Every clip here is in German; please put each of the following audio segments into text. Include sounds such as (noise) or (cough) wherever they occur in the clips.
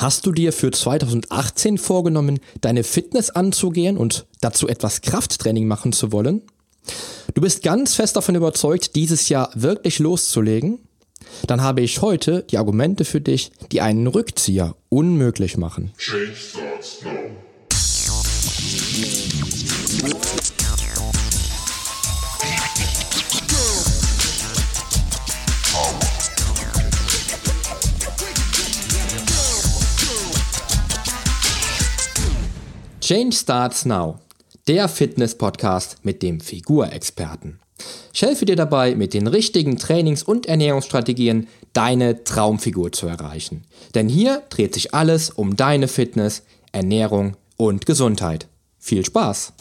Hast du dir für 2018 vorgenommen, deine Fitness anzugehen und dazu etwas Krafttraining machen zu wollen? Du bist ganz fest davon überzeugt, dieses Jahr wirklich loszulegen? Dann habe ich heute die Argumente für dich, die einen Rückzieher unmöglich machen. Change starts now. Change Starts Now, der Fitness-Podcast mit dem Figurexperten. Ich helfe dir dabei, mit den richtigen Trainings- und Ernährungsstrategien deine Traumfigur zu erreichen. Denn hier dreht sich alles um deine Fitness, Ernährung und Gesundheit. Viel Spaß!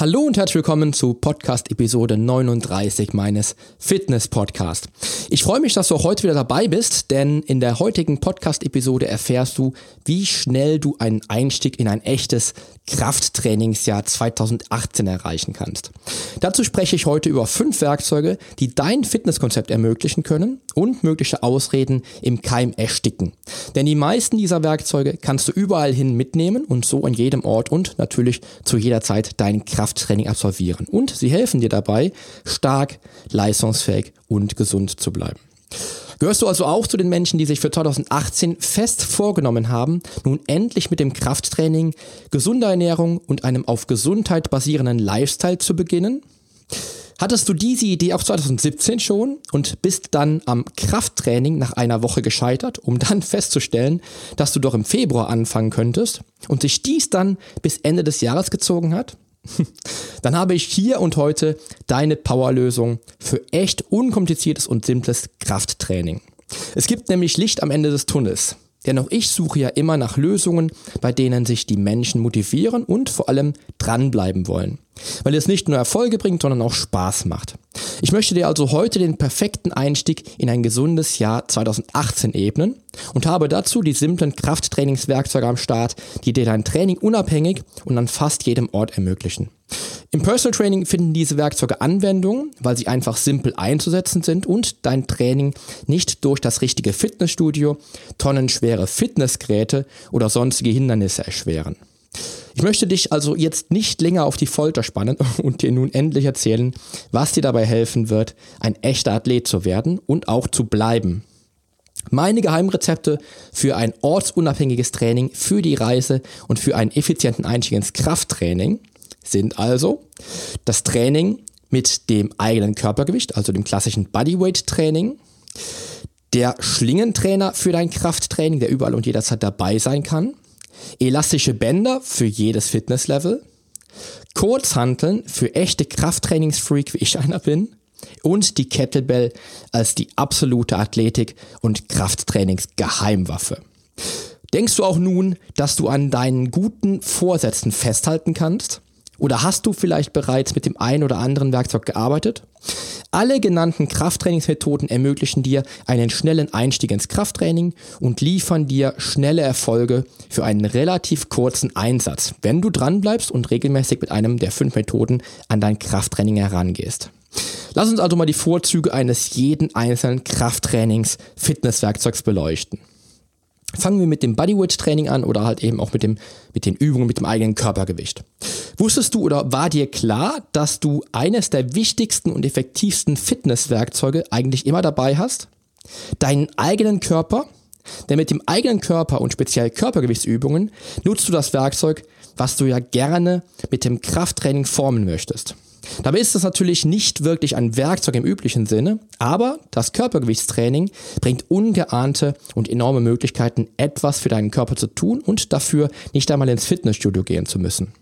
Hallo und herzlich willkommen zu Podcast Episode 39 meines Fitness Podcast. Ich freue mich, dass du auch heute wieder dabei bist, denn in der heutigen Podcast Episode erfährst du, wie schnell du einen Einstieg in ein echtes Krafttrainingsjahr 2018 erreichen kannst. Dazu spreche ich heute über fünf Werkzeuge, die dein Fitnesskonzept ermöglichen können und mögliche Ausreden im Keim ersticken. Denn die meisten dieser Werkzeuge kannst du überall hin mitnehmen und so an jedem Ort und natürlich zu jeder Zeit dein Krafttraining absolvieren. Und sie helfen dir dabei, stark, leistungsfähig und gesund zu bleiben. Gehörst du also auch zu den Menschen, die sich für 2018 fest vorgenommen haben, nun endlich mit dem Krafttraining, gesunder Ernährung und einem auf Gesundheit basierenden Lifestyle zu beginnen? Hattest du diese Idee auch 2017 schon und bist dann am Krafttraining nach einer Woche gescheitert, um dann (laughs) festzustellen, dass du doch im Februar anfangen könntest und sich dies dann bis Ende des Jahres gezogen hat? (laughs) Dann habe ich hier und heute deine Powerlösung für echt unkompliziertes und simples Krafttraining. Es gibt nämlich Licht am Ende des Tunnels. Denn auch ich suche ja immer nach Lösungen, bei denen sich die Menschen motivieren und vor allem dranbleiben wollen. Weil es nicht nur Erfolge bringt, sondern auch Spaß macht. Ich möchte dir also heute den perfekten Einstieg in ein gesundes Jahr 2018 ebnen und habe dazu die simplen Krafttrainingswerkzeuge am Start, die dir dein Training unabhängig und an fast jedem Ort ermöglichen. Im Personal Training finden diese Werkzeuge Anwendung, weil sie einfach simpel einzusetzen sind und dein Training nicht durch das richtige Fitnessstudio, tonnenschwere Fitnessgeräte oder sonstige Hindernisse erschweren. Ich möchte dich also jetzt nicht länger auf die Folter spannen (laughs) und dir nun endlich erzählen, was dir dabei helfen wird, ein echter Athlet zu werden und auch zu bleiben. Meine Geheimrezepte für ein ortsunabhängiges Training, für die Reise und für einen effizienten Einstieg ins Krafttraining sind also das Training mit dem eigenen Körpergewicht, also dem klassischen Bodyweight Training, der Schlingentrainer für dein Krafttraining, der überall und jederzeit dabei sein kann, elastische Bänder für jedes Fitnesslevel, Kurzhanteln für echte Krafttrainingsfreak, wie ich einer bin, und die Kettlebell als die absolute Athletik- und Krafttrainingsgeheimwaffe. Denkst du auch nun, dass du an deinen guten Vorsätzen festhalten kannst? Oder hast du vielleicht bereits mit dem einen oder anderen Werkzeug gearbeitet? Alle genannten Krafttrainingsmethoden ermöglichen dir einen schnellen Einstieg ins Krafttraining und liefern dir schnelle Erfolge für einen relativ kurzen Einsatz, wenn du dranbleibst und regelmäßig mit einem der fünf Methoden an dein Krafttraining herangehst. Lass uns also mal die Vorzüge eines jeden einzelnen Krafttrainings-Fitnesswerkzeugs beleuchten. Fangen wir mit dem Bodyweight-Training an oder halt eben auch mit, dem, mit den Übungen mit dem eigenen Körpergewicht. Wusstest du oder war dir klar, dass du eines der wichtigsten und effektivsten Fitnesswerkzeuge eigentlich immer dabei hast? Deinen eigenen Körper? Denn mit dem eigenen Körper und speziell Körpergewichtsübungen nutzt du das Werkzeug, was du ja gerne mit dem Krafttraining formen möchtest. Dabei ist es natürlich nicht wirklich ein Werkzeug im üblichen Sinne, aber das Körpergewichtstraining bringt ungeahnte und enorme Möglichkeiten, etwas für deinen Körper zu tun und dafür nicht einmal ins Fitnessstudio gehen zu müssen.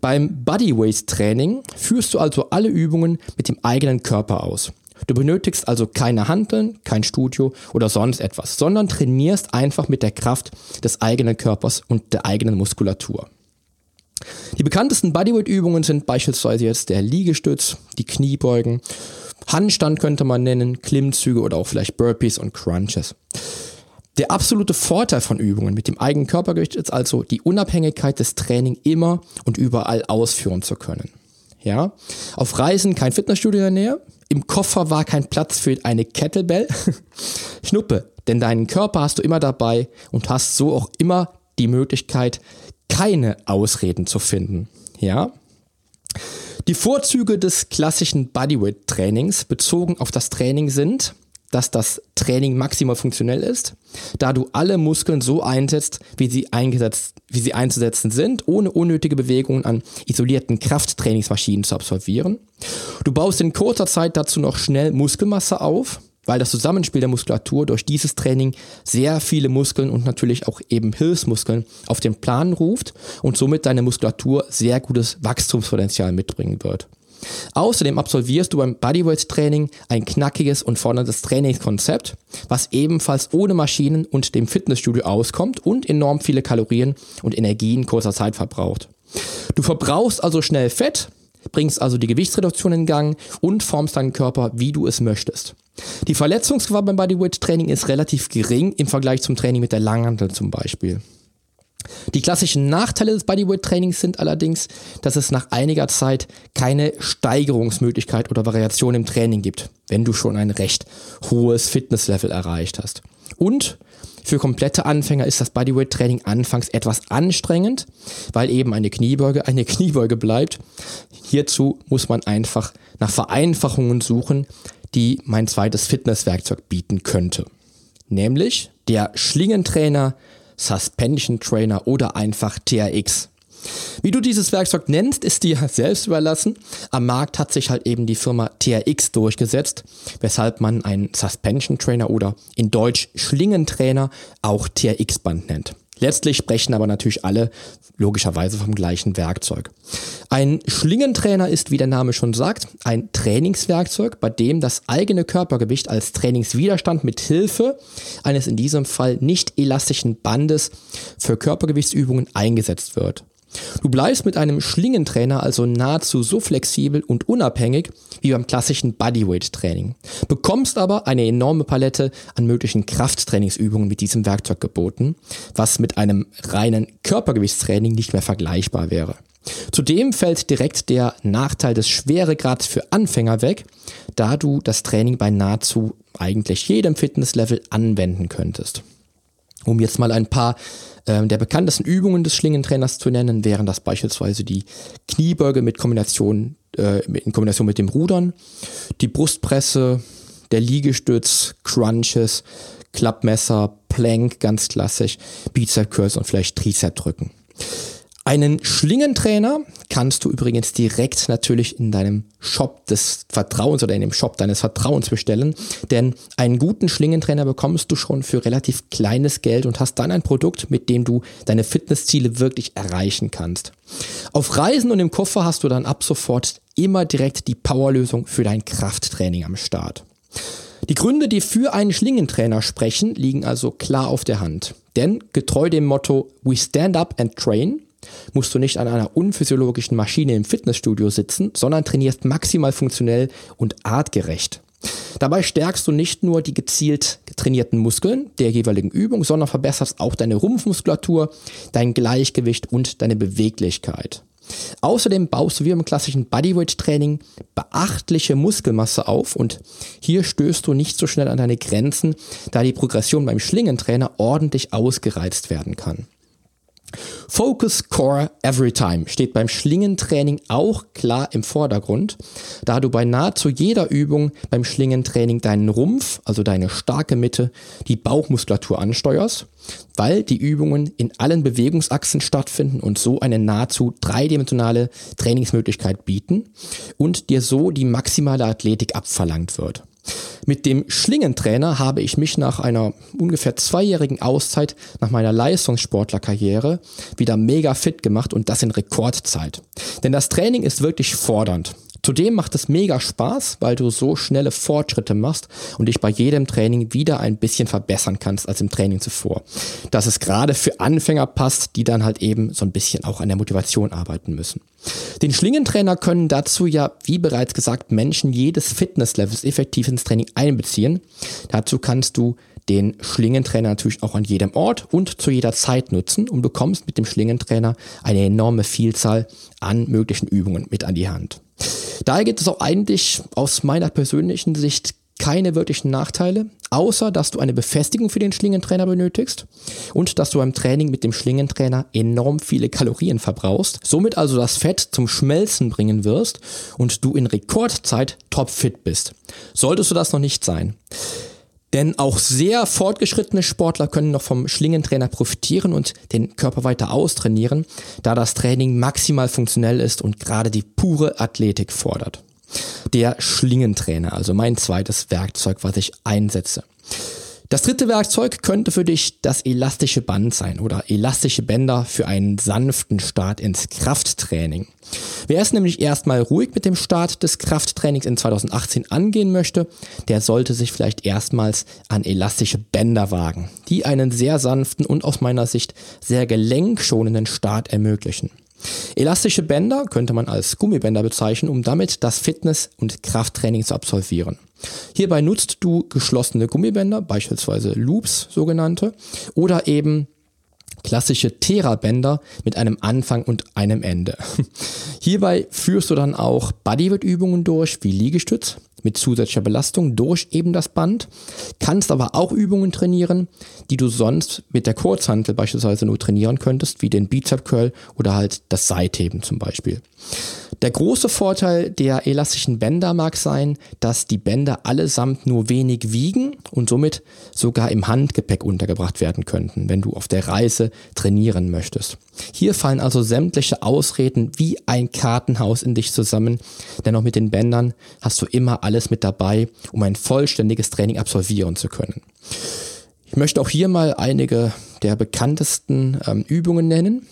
Beim Bodyweight Training führst du also alle Übungen mit dem eigenen Körper aus. Du benötigst also keine Handeln, kein Studio oder sonst etwas, sondern trainierst einfach mit der Kraft des eigenen Körpers und der eigenen Muskulatur. Die bekanntesten Bodyweight-Übungen sind beispielsweise jetzt der Liegestütz, die Kniebeugen, Handstand könnte man nennen, Klimmzüge oder auch vielleicht Burpees und Crunches. Der absolute Vorteil von Übungen mit dem eigenen Körpergewicht ist also die Unabhängigkeit des Training immer und überall ausführen zu können. Ja, auf Reisen kein Fitnessstudio in der Nähe, im Koffer war kein Platz für eine Kettlebell? (laughs) Schnuppe, denn deinen Körper hast du immer dabei und hast so auch immer die Möglichkeit, keine Ausreden zu finden. Ja? Die Vorzüge des klassischen Bodyweight-Trainings bezogen auf das Training sind, dass das Training maximal funktionell ist, da du alle Muskeln so einsetzt, wie sie eingesetzt, wie sie einzusetzen sind, ohne unnötige Bewegungen an isolierten Krafttrainingsmaschinen zu absolvieren. Du baust in kurzer Zeit dazu noch schnell Muskelmasse auf, weil das Zusammenspiel der Muskulatur durch dieses Training sehr viele Muskeln und natürlich auch eben Hilfsmuskeln auf den Plan ruft und somit deine Muskulatur sehr gutes Wachstumspotenzial mitbringen wird. Außerdem absolvierst du beim Bodyweight Training ein knackiges und forderndes Trainingskonzept, was ebenfalls ohne Maschinen und dem Fitnessstudio auskommt und enorm viele Kalorien und Energie in kurzer Zeit verbraucht. Du verbrauchst also schnell Fett, bringst also die Gewichtsreduktion in Gang und formst deinen Körper, wie du es möchtest. Die Verletzungsgefahr beim Bodyweight Training ist relativ gering im Vergleich zum Training mit der Langhantel zum Beispiel. Die klassischen Nachteile des Bodyweight-Trainings sind allerdings, dass es nach einiger Zeit keine Steigerungsmöglichkeit oder Variation im Training gibt, wenn du schon ein recht hohes Fitnesslevel erreicht hast. Und für komplette Anfänger ist das Bodyweight-Training anfangs etwas anstrengend, weil eben eine Kniebeuge eine (laughs) Kniebeuge bleibt. Hierzu muss man einfach nach Vereinfachungen suchen, die mein zweites Fitnesswerkzeug bieten könnte. Nämlich der Schlingentrainer Suspension Trainer oder einfach TRX. Wie du dieses Werkzeug nennst, ist dir (laughs) selbst überlassen. Am Markt hat sich halt eben die Firma TRX durchgesetzt, weshalb man einen Suspension Trainer oder in Deutsch Schlingentrainer auch TRX-Band nennt. Letztlich sprechen aber natürlich alle logischerweise vom gleichen Werkzeug. Ein Schlingentrainer ist, wie der Name schon sagt, ein Trainingswerkzeug, bei dem das eigene Körpergewicht als Trainingswiderstand mit Hilfe eines in diesem Fall nicht elastischen Bandes für Körpergewichtsübungen eingesetzt wird. Du bleibst mit einem Schlingentrainer also nahezu so flexibel und unabhängig wie beim klassischen Bodyweight-Training, bekommst aber eine enorme Palette an möglichen Krafttrainingsübungen mit diesem Werkzeug geboten, was mit einem reinen Körpergewichtstraining nicht mehr vergleichbar wäre. Zudem fällt direkt der Nachteil des Schweregrads für Anfänger weg, da du das Training bei nahezu eigentlich jedem Fitnesslevel anwenden könntest. Um jetzt mal ein paar ähm, der bekanntesten Übungen des Schlingentrainers zu nennen, wären das beispielsweise die Kniebeuge mit Kombination, äh, in Kombination mit dem Rudern, die Brustpresse, der Liegestütz, Crunches, Klappmesser, Plank, ganz klassisch, Bizep Curls und vielleicht Trizep drücken. Einen Schlingentrainer kannst du übrigens direkt natürlich in deinem Shop des Vertrauens oder in dem Shop deines Vertrauens bestellen, denn einen guten Schlingentrainer bekommst du schon für relativ kleines Geld und hast dann ein Produkt, mit dem du deine Fitnessziele wirklich erreichen kannst. Auf Reisen und im Koffer hast du dann ab sofort immer direkt die Powerlösung für dein Krafttraining am Start. Die Gründe, die für einen Schlingentrainer sprechen, liegen also klar auf der Hand. Denn getreu dem Motto We Stand Up and Train musst du nicht an einer unphysiologischen Maschine im Fitnessstudio sitzen, sondern trainierst maximal funktionell und artgerecht. Dabei stärkst du nicht nur die gezielt trainierten Muskeln der jeweiligen Übung, sondern verbesserst auch deine Rumpfmuskulatur, dein Gleichgewicht und deine Beweglichkeit. Außerdem baust du wie im klassischen Bodyweight-Training beachtliche Muskelmasse auf und hier stößt du nicht so schnell an deine Grenzen, da die Progression beim Schlingentrainer ordentlich ausgereizt werden kann. Focus Core Every Time steht beim Schlingentraining auch klar im Vordergrund, da du bei nahezu jeder Übung beim Schlingentraining deinen Rumpf, also deine starke Mitte, die Bauchmuskulatur ansteuerst, weil die Übungen in allen Bewegungsachsen stattfinden und so eine nahezu dreidimensionale Trainingsmöglichkeit bieten und dir so die maximale Athletik abverlangt wird. Mit dem Schlingentrainer habe ich mich nach einer ungefähr zweijährigen Auszeit nach meiner Leistungssportlerkarriere wieder mega fit gemacht und das in Rekordzeit. Denn das Training ist wirklich fordernd. Zudem macht es mega Spaß, weil du so schnelle Fortschritte machst und dich bei jedem Training wieder ein bisschen verbessern kannst als im Training zuvor. Dass es gerade für Anfänger passt, die dann halt eben so ein bisschen auch an der Motivation arbeiten müssen. Den Schlingentrainer können dazu ja, wie bereits gesagt, Menschen jedes Fitnesslevels effektiv ins Training einbeziehen. Dazu kannst du den Schlingentrainer natürlich auch an jedem Ort und zu jeder Zeit nutzen und bekommst mit dem Schlingentrainer eine enorme Vielzahl an möglichen Übungen mit an die Hand. Daher gibt es auch eigentlich aus meiner persönlichen Sicht keine wirklichen Nachteile, außer dass du eine Befestigung für den Schlingentrainer benötigst und dass du beim Training mit dem Schlingentrainer enorm viele Kalorien verbrauchst, somit also das Fett zum Schmelzen bringen wirst und du in Rekordzeit topfit bist. Solltest du das noch nicht sein. Denn auch sehr fortgeschrittene Sportler können noch vom Schlingentrainer profitieren und den Körper weiter austrainieren, da das Training maximal funktionell ist und gerade die pure Athletik fordert. Der Schlingentrainer, also mein zweites Werkzeug, was ich einsetze. Das dritte Werkzeug könnte für dich das elastische Band sein oder elastische Bänder für einen sanften Start ins Krafttraining. Wer es nämlich erstmal ruhig mit dem Start des Krafttrainings in 2018 angehen möchte, der sollte sich vielleicht erstmals an elastische Bänder wagen, die einen sehr sanften und aus meiner Sicht sehr gelenkschonenden Start ermöglichen. Elastische Bänder könnte man als Gummibänder bezeichnen, um damit das Fitness- und Krafttraining zu absolvieren. Hierbei nutzt du geschlossene Gummibänder, beispielsweise Loops sogenannte, oder eben klassische Therabänder mit einem Anfang und einem Ende. (laughs) Hierbei führst du dann auch Bodyweight-Übungen durch, wie Liegestütz, mit zusätzlicher Belastung durch eben das Band, kannst aber auch Übungen trainieren, die du sonst mit der Kurzhantel beispielsweise nur trainieren könntest, wie den Bizep Curl oder halt das Seitheben zum Beispiel. Der große Vorteil der elastischen Bänder mag sein, dass die Bänder allesamt nur wenig wiegen und somit sogar im Handgepäck untergebracht werden könnten, wenn du auf der Reise trainieren möchtest. Hier fallen also sämtliche Ausreden wie ein Kartenhaus in dich zusammen, denn auch mit den Bändern hast du immer alles mit dabei, um ein vollständiges Training absolvieren zu können. Ich möchte auch hier mal einige der bekanntesten ähm, Übungen nennen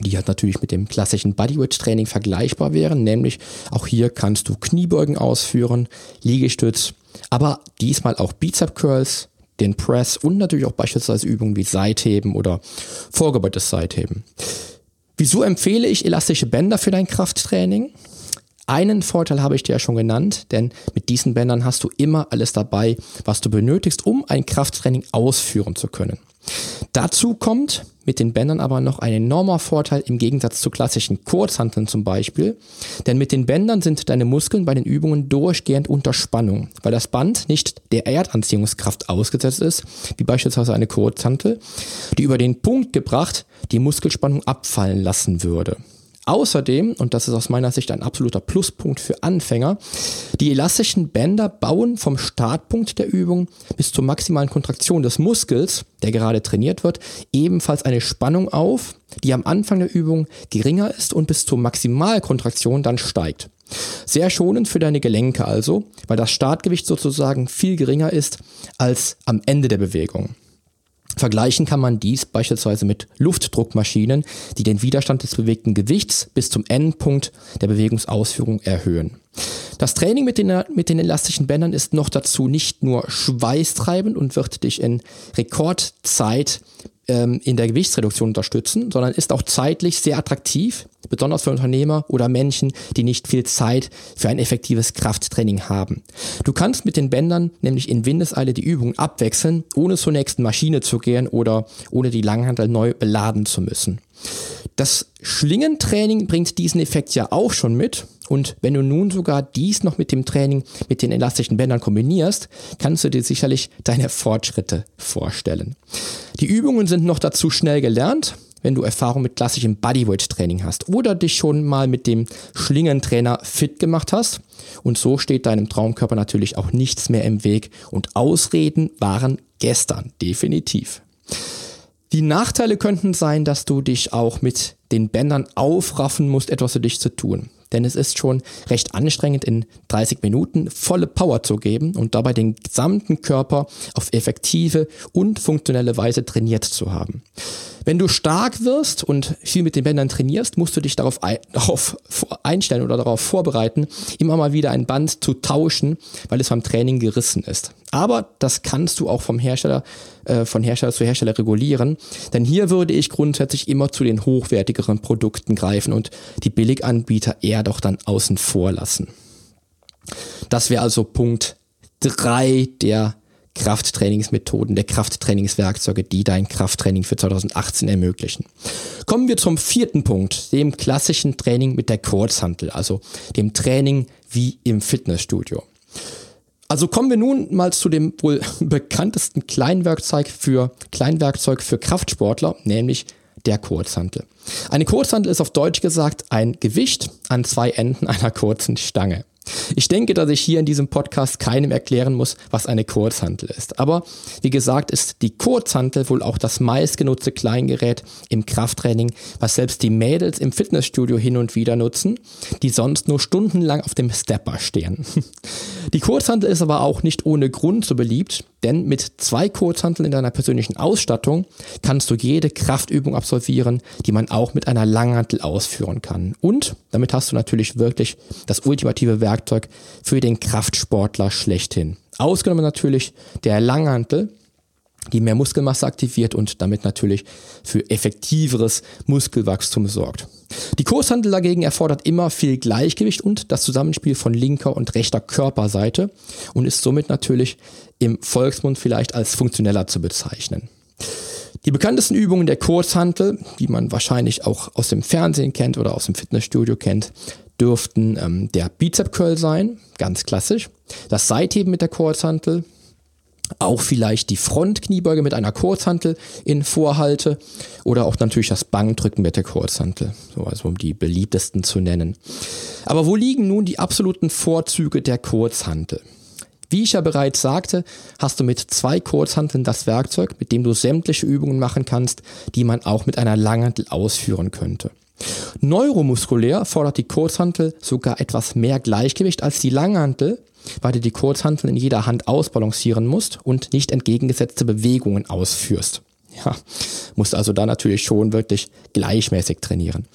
die halt natürlich mit dem klassischen Bodyweight-Training vergleichbar wären, nämlich auch hier kannst du Kniebeugen ausführen, Liegestütz, aber diesmal auch Bizep Curls, den Press und natürlich auch beispielsweise Übungen wie Seitheben oder vorgebeugtes Seitheben. Wieso empfehle ich elastische Bänder für dein Krafttraining? Einen Vorteil habe ich dir ja schon genannt, denn mit diesen Bändern hast du immer alles dabei, was du benötigst, um ein Krafttraining ausführen zu können. Dazu kommt mit den Bändern aber noch ein enormer Vorteil im Gegensatz zu klassischen Kurzhanteln zum Beispiel. Denn mit den Bändern sind deine Muskeln bei den Übungen durchgehend unter Spannung, weil das Band nicht der Erdanziehungskraft ausgesetzt ist, wie beispielsweise eine Kurzhantel, die über den Punkt gebracht die Muskelspannung abfallen lassen würde. Außerdem, und das ist aus meiner Sicht ein absoluter Pluspunkt für Anfänger, die elastischen Bänder bauen vom Startpunkt der Übung bis zur maximalen Kontraktion des Muskels, der gerade trainiert wird, ebenfalls eine Spannung auf, die am Anfang der Übung geringer ist und bis zur Maximalkontraktion dann steigt. Sehr schonend für deine Gelenke also, weil das Startgewicht sozusagen viel geringer ist als am Ende der Bewegung. Vergleichen kann man dies beispielsweise mit Luftdruckmaschinen, die den Widerstand des bewegten Gewichts bis zum Endpunkt der Bewegungsausführung erhöhen. Das Training mit den, mit den elastischen Bändern ist noch dazu nicht nur schweißtreibend und wird dich in Rekordzeit ähm, in der Gewichtsreduktion unterstützen, sondern ist auch zeitlich sehr attraktiv, besonders für Unternehmer oder Menschen, die nicht viel Zeit für ein effektives Krafttraining haben. Du kannst mit den Bändern nämlich in Windeseile die Übungen abwechseln, ohne zur nächsten Maschine zu gehen oder ohne die Langhantel neu beladen zu müssen. Das Schlingentraining bringt diesen Effekt ja auch schon mit. Und wenn du nun sogar dies noch mit dem Training mit den elastischen Bändern kombinierst, kannst du dir sicherlich deine Fortschritte vorstellen. Die Übungen sind noch dazu schnell gelernt, wenn du Erfahrung mit klassischem Bodyweight-Training hast oder dich schon mal mit dem Schlingentrainer fit gemacht hast. Und so steht deinem Traumkörper natürlich auch nichts mehr im Weg und Ausreden waren gestern, definitiv. Die Nachteile könnten sein, dass du dich auch mit den Bändern aufraffen musst, etwas für dich zu tun. Denn es ist schon recht anstrengend, in 30 Minuten volle Power zu geben und dabei den gesamten Körper auf effektive und funktionelle Weise trainiert zu haben. Wenn du stark wirst und viel mit den Bändern trainierst, musst du dich darauf, ein, (laughs) darauf einstellen oder darauf vorbereiten, immer mal wieder ein Band zu tauschen, weil es beim Training gerissen ist. Aber das kannst du auch vom Hersteller, äh, von Hersteller zu Hersteller regulieren. Denn hier würde ich grundsätzlich immer zu den hochwertigeren Produkten greifen und die Billiganbieter eher doch dann außen vor lassen. Das wäre also Punkt drei der Krafttrainingsmethoden, der Krafttrainingswerkzeuge, die dein Krafttraining für 2018 ermöglichen. Kommen wir zum vierten Punkt, dem klassischen Training mit der Kurzhantel, also dem Training wie im Fitnessstudio. Also kommen wir nun mal zu dem wohl (laughs) bekanntesten Kleinwerkzeug für Kleinwerkzeug für Kraftsportler, nämlich der Kurzhantel. Eine Kurzhantel ist auf Deutsch gesagt ein Gewicht an zwei Enden einer kurzen Stange. Ich denke, dass ich hier in diesem Podcast keinem erklären muss, was eine Kurzhantel ist. Aber wie gesagt, ist die Kurzhantel wohl auch das meistgenutzte Kleingerät im Krafttraining, was selbst die Mädels im Fitnessstudio hin und wieder nutzen, die sonst nur stundenlang auf dem Stepper stehen. (laughs) Die Kurzhantel ist aber auch nicht ohne Grund so beliebt, denn mit zwei Kurzhanteln in deiner persönlichen Ausstattung kannst du jede Kraftübung absolvieren, die man auch mit einer Langhantel ausführen kann. Und damit hast du natürlich wirklich das ultimative Werkzeug für den Kraftsportler schlechthin. Ausgenommen natürlich der Langhantel, die mehr Muskelmasse aktiviert und damit natürlich für effektiveres Muskelwachstum sorgt. Die Kurshandel dagegen erfordert immer viel Gleichgewicht und das Zusammenspiel von linker und rechter Körperseite und ist somit natürlich im Volksmund vielleicht als funktioneller zu bezeichnen. Die bekanntesten Übungen der Kurzhantel, die man wahrscheinlich auch aus dem Fernsehen kennt oder aus dem Fitnessstudio kennt, dürften ähm, der Bizep Curl sein, ganz klassisch, das Seitheben mit der Kurzhantel, auch vielleicht die Frontkniebeuge mit einer Kurzhantel in Vorhalte oder auch natürlich das Bankdrücken mit der Kurzhantel, so also um die beliebtesten zu nennen. Aber wo liegen nun die absoluten Vorzüge der Kurzhantel? Wie ich ja bereits sagte, hast du mit zwei Kurzhanteln das Werkzeug, mit dem du sämtliche Übungen machen kannst, die man auch mit einer Langhantel ausführen könnte. Neuromuskulär fordert die Kurzhantel sogar etwas mehr Gleichgewicht als die Langhantel, weil du die Kurzhanteln in jeder Hand ausbalancieren musst und nicht entgegengesetzte Bewegungen ausführst. Ja, musst also da natürlich schon wirklich gleichmäßig trainieren.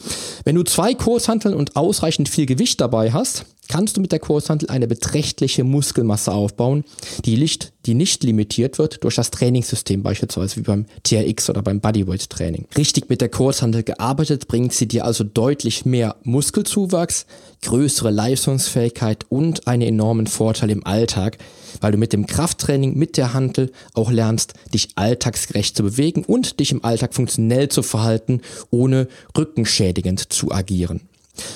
Wenn du zwei Kurzhanteln und ausreichend viel Gewicht dabei hast, kannst du mit der Kurzhantel eine beträchtliche Muskelmasse aufbauen, die nicht, die nicht limitiert wird durch das Trainingssystem, beispielsweise wie beim TRX oder beim Bodyweight Training. Richtig mit der Kurzhantel gearbeitet bringt sie dir also deutlich mehr Muskelzuwachs, größere Leistungsfähigkeit und einen enormen Vorteil im Alltag, weil du mit dem Krafttraining mit der Hantel auch lernst, dich alltagsgerecht zu bewegen und dich im Alltag funktionell zu verhalten, ohne rückenschädigend zu agieren.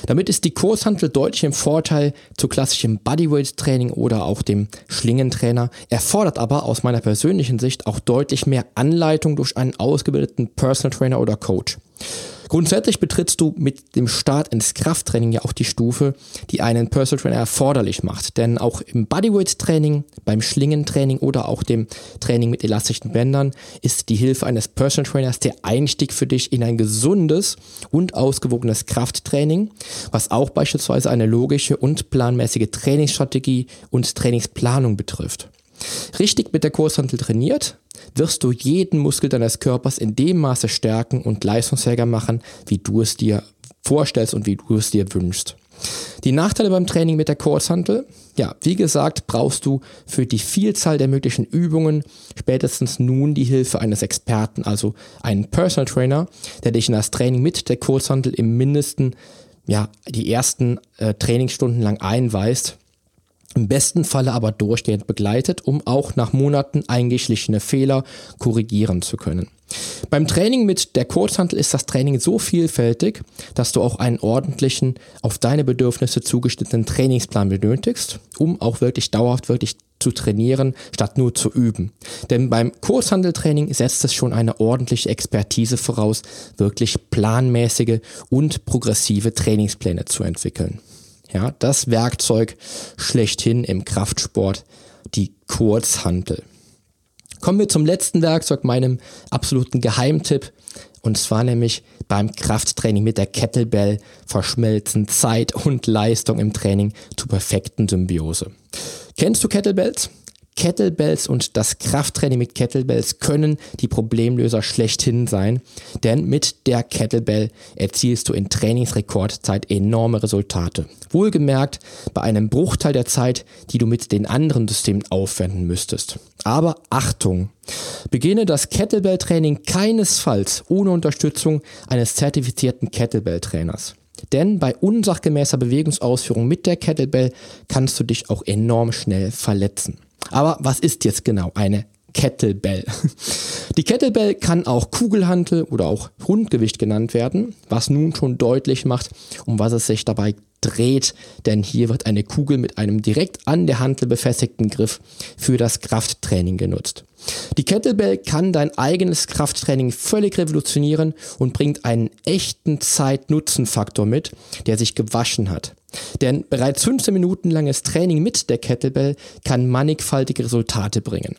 Damit ist die Kurshantel deutlich im Vorteil zu klassischem Bodyweight-Training oder auch dem Schlingentrainer, erfordert aber aus meiner persönlichen Sicht auch deutlich mehr Anleitung durch einen ausgebildeten Personal Trainer oder Coach. Grundsätzlich betrittst du mit dem Start ins Krafttraining ja auch die Stufe, die einen Personal Trainer erforderlich macht. Denn auch im Bodyweight Training, beim Schlingentraining oder auch dem Training mit elastischen Bändern ist die Hilfe eines Personal Trainers der Einstieg für dich in ein gesundes und ausgewogenes Krafttraining, was auch beispielsweise eine logische und planmäßige Trainingsstrategie und Trainingsplanung betrifft. Richtig mit der Kurshantel trainiert, wirst du jeden Muskel deines Körpers in dem Maße stärken und leistungsfähiger machen, wie du es dir vorstellst und wie du es dir wünschst. Die Nachteile beim Training mit der Kurzhantel, ja, wie gesagt, brauchst du für die Vielzahl der möglichen Übungen spätestens nun die Hilfe eines Experten, also einen Personal Trainer, der dich in das Training mit der Kurzhantel im Mindesten ja, die ersten äh, Trainingsstunden lang einweist im besten Falle aber durchgehend begleitet, um auch nach Monaten eingeschlichene Fehler korrigieren zu können. Beim Training mit der Kurzhantel ist das Training so vielfältig, dass du auch einen ordentlichen, auf deine Bedürfnisse zugeschnittenen Trainingsplan benötigst, um auch wirklich dauerhaft wirklich zu trainieren, statt nur zu üben. Denn beim Kurzhandeltraining setzt es schon eine ordentliche Expertise voraus, wirklich planmäßige und progressive Trainingspläne zu entwickeln. Ja, das Werkzeug schlechthin im Kraftsport, die Kurzhantel. Kommen wir zum letzten Werkzeug, meinem absoluten Geheimtipp. Und zwar nämlich beim Krafttraining mit der Kettlebell verschmelzen Zeit und Leistung im Training zur perfekten Symbiose. Kennst du Kettlebells? Kettlebells und das Krafttraining mit Kettlebells können die Problemlöser schlechthin sein, denn mit der Kettlebell erzielst du in Trainingsrekordzeit enorme Resultate. Wohlgemerkt bei einem Bruchteil der Zeit, die du mit den anderen Systemen aufwenden müsstest. Aber Achtung! Beginne das Kettlebell-Training keinesfalls ohne Unterstützung eines zertifizierten Kettlebell-Trainers. Denn bei unsachgemäßer Bewegungsausführung mit der Kettlebell kannst du dich auch enorm schnell verletzen. Aber was ist jetzt genau eine Kettlebell? Die Kettlebell kann auch Kugelhantel oder auch Rundgewicht genannt werden, was nun schon deutlich macht, um was es sich dabei dreht, denn hier wird eine Kugel mit einem direkt an der Hantel befestigten Griff für das Krafttraining genutzt. Die Kettlebell kann dein eigenes Krafttraining völlig revolutionieren und bringt einen echten Zeit-Nutzen-Faktor mit, der sich gewaschen hat. Denn bereits 15 Minuten langes Training mit der Kettlebell kann mannigfaltige Resultate bringen.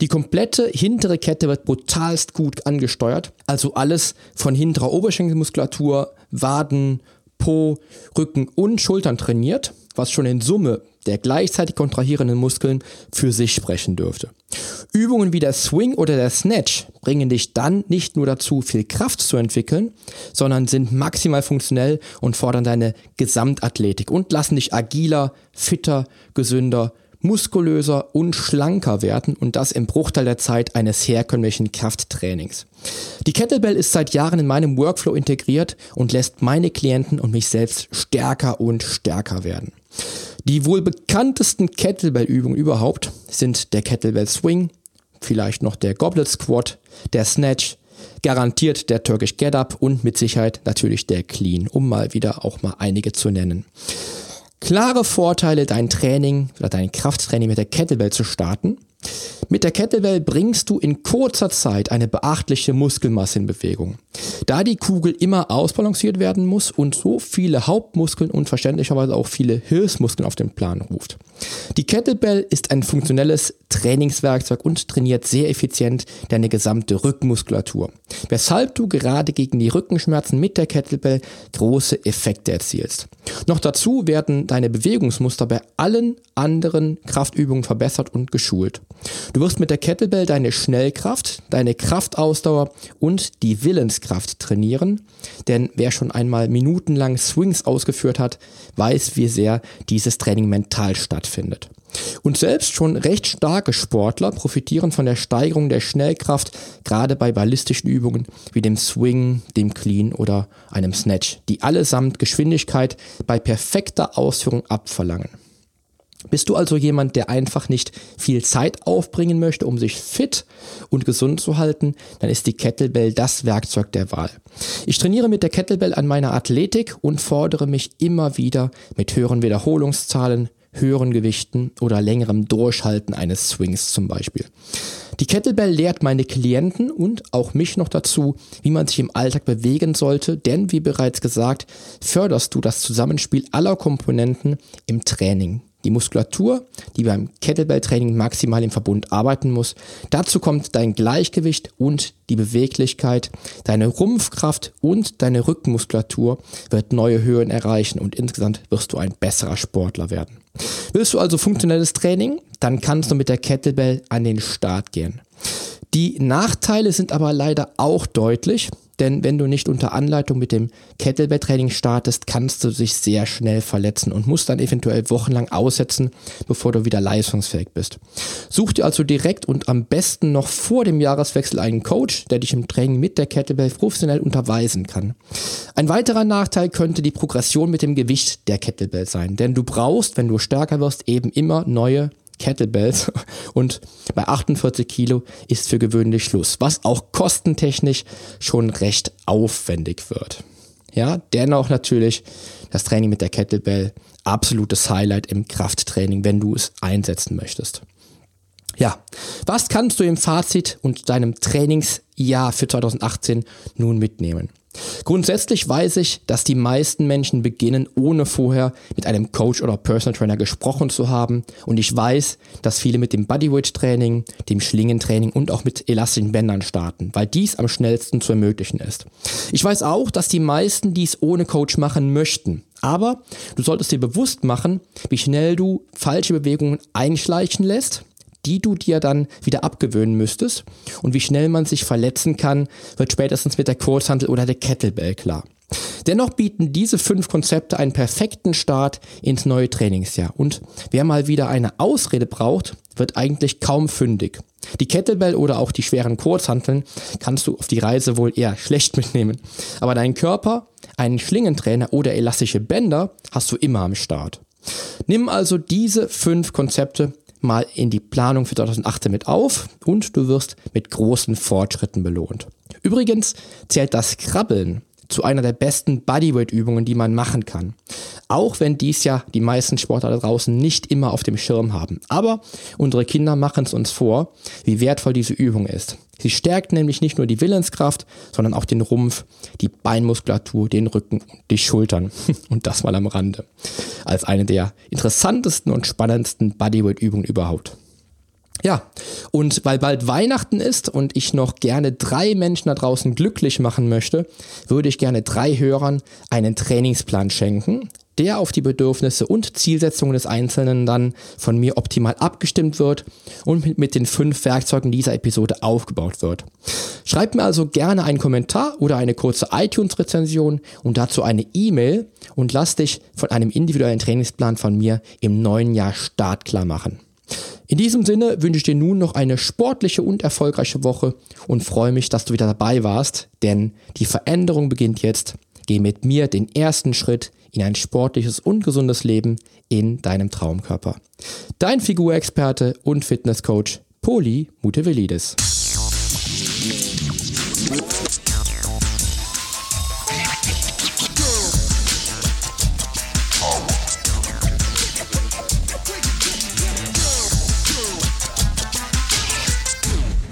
Die komplette hintere Kette wird brutalst gut angesteuert, also alles von hinterer Oberschenkelmuskulatur, Waden, Po, Rücken und Schultern trainiert, was schon in Summe der gleichzeitig kontrahierenden Muskeln für sich sprechen dürfte. Übungen wie der Swing oder der Snatch bringen dich dann nicht nur dazu, viel Kraft zu entwickeln, sondern sind maximal funktionell und fordern deine Gesamtathletik und lassen dich agiler, fitter, gesünder muskulöser und schlanker werden und das im Bruchteil der Zeit eines herkömmlichen Krafttrainings. Die Kettlebell ist seit Jahren in meinem Workflow integriert und lässt meine Klienten und mich selbst stärker und stärker werden. Die wohl bekanntesten Kettlebell-Übungen überhaupt sind der Kettlebell Swing, vielleicht noch der Goblet Squat, der Snatch, garantiert der Turkish Get Up und mit Sicherheit natürlich der Clean, um mal wieder auch mal einige zu nennen klare Vorteile, dein Training oder dein Krafttraining mit der Kettlebell zu starten. Mit der Kettlebell bringst du in kurzer Zeit eine beachtliche Muskelmasse in Bewegung. Da die Kugel immer ausbalanciert werden muss und so viele Hauptmuskeln und verständlicherweise auch viele Hilfsmuskeln auf den Plan ruft. Die Kettlebell ist ein funktionelles Trainingswerkzeug und trainiert sehr effizient deine gesamte Rückenmuskulatur, weshalb du gerade gegen die Rückenschmerzen mit der Kettlebell große Effekte erzielst. Noch dazu werden deine Bewegungsmuster bei allen anderen Kraftübungen verbessert und geschult. Du wirst mit der Kettlebell deine Schnellkraft, deine Kraftausdauer und die Willenskraft trainieren, denn wer schon einmal minutenlang Swings ausgeführt hat, weiß, wie sehr dieses Training mental stattfindet. Und selbst schon recht starke Sportler profitieren von der Steigerung der Schnellkraft, gerade bei ballistischen Übungen wie dem Swing, dem Clean oder einem Snatch, die allesamt Geschwindigkeit bei perfekter Ausführung abverlangen. Bist du also jemand, der einfach nicht viel Zeit aufbringen möchte, um sich fit und gesund zu halten, dann ist die Kettlebell das Werkzeug der Wahl. Ich trainiere mit der Kettlebell an meiner Athletik und fordere mich immer wieder mit höheren Wiederholungszahlen, höheren Gewichten oder längerem Durchhalten eines Swings zum Beispiel. Die Kettlebell lehrt meine Klienten und auch mich noch dazu, wie man sich im Alltag bewegen sollte, denn wie bereits gesagt, förderst du das Zusammenspiel aller Komponenten im Training die Muskulatur, die beim Kettlebell-Training maximal im Verbund arbeiten muss. Dazu kommt dein Gleichgewicht und die Beweglichkeit. Deine Rumpfkraft und deine Rückenmuskulatur wird neue Höhen erreichen und insgesamt wirst du ein besserer Sportler werden. Willst du also funktionelles Training? Dann kannst du mit der Kettlebell an den Start gehen. Die Nachteile sind aber leider auch deutlich. Denn wenn du nicht unter Anleitung mit dem Kettlebell-Training startest, kannst du dich sehr schnell verletzen und musst dann eventuell wochenlang aussetzen, bevor du wieder leistungsfähig bist. Such dir also direkt und am besten noch vor dem Jahreswechsel einen Coach, der dich im Training mit der Kettlebell professionell unterweisen kann. Ein weiterer Nachteil könnte die Progression mit dem Gewicht der Kettlebell sein, denn du brauchst, wenn du stärker wirst, eben immer neue Kettlebells (laughs) und bei 48 Kilo ist für gewöhnlich Schluss, was auch kostentechnisch schon recht aufwendig wird. Ja, dennoch natürlich das Training mit der Kettlebell absolutes Highlight im Krafttraining, wenn du es einsetzen möchtest. Ja, was kannst du im Fazit und deinem Trainingsjahr für 2018 nun mitnehmen? Grundsätzlich weiß ich, dass die meisten Menschen beginnen, ohne vorher mit einem Coach oder Personal Trainer gesprochen zu haben. Und ich weiß, dass viele mit dem Bodyweight Training, dem Schlingentraining und auch mit elastischen Bändern starten, weil dies am schnellsten zu ermöglichen ist. Ich weiß auch, dass die meisten dies ohne Coach machen möchten. Aber du solltest dir bewusst machen, wie schnell du falsche Bewegungen einschleichen lässt die du dir dann wieder abgewöhnen müsstest. Und wie schnell man sich verletzen kann, wird spätestens mit der Kurzhandel oder der Kettlebell klar. Dennoch bieten diese fünf Konzepte einen perfekten Start ins neue Trainingsjahr. Und wer mal wieder eine Ausrede braucht, wird eigentlich kaum fündig. Die Kettlebell oder auch die schweren Kurzhanteln kannst du auf die Reise wohl eher (laughs) schlecht mitnehmen. Aber deinen Körper, einen Schlingentrainer oder elastische Bänder hast du immer am Start. Nimm also diese fünf Konzepte mal in die Planung für 2018 mit auf und du wirst mit großen Fortschritten belohnt. Übrigens zählt das Krabbeln zu einer der besten Bodyweight-Übungen, die man machen kann. Auch wenn dies ja die meisten Sportler da draußen nicht immer auf dem Schirm haben. Aber unsere Kinder machen es uns vor, wie wertvoll diese Übung ist. Sie stärkt nämlich nicht nur die Willenskraft, sondern auch den Rumpf, die Beinmuskulatur, den Rücken und die Schultern. (laughs) Und das mal am Rande. Als eine der interessantesten und spannendsten Bodyweight-Übungen überhaupt. Ja, und weil bald Weihnachten ist und ich noch gerne drei Menschen da draußen glücklich machen möchte, würde ich gerne drei Hörern einen Trainingsplan schenken, der auf die Bedürfnisse und Zielsetzungen des Einzelnen dann von mir optimal abgestimmt wird und mit, den fünf Werkzeugen dieser Episode aufgebaut wird. Schreibt mir also gerne einen Kommentar oder eine kurze iTunes-Rezension und dazu eine E-Mail und lass dich von einem individuellen Trainingsplan von mir im neuen Jahr startklar machen. In diesem Sinne wünsche ich dir nun noch eine sportliche und erfolgreiche Woche und freue mich, dass du wieder dabei warst, denn die Veränderung beginnt jetzt. Geh mit mir den ersten Schritt in ein sportliches und gesundes Leben in deinem Traumkörper. Dein Figurexperte und Fitnesscoach Poli Mutevelidis.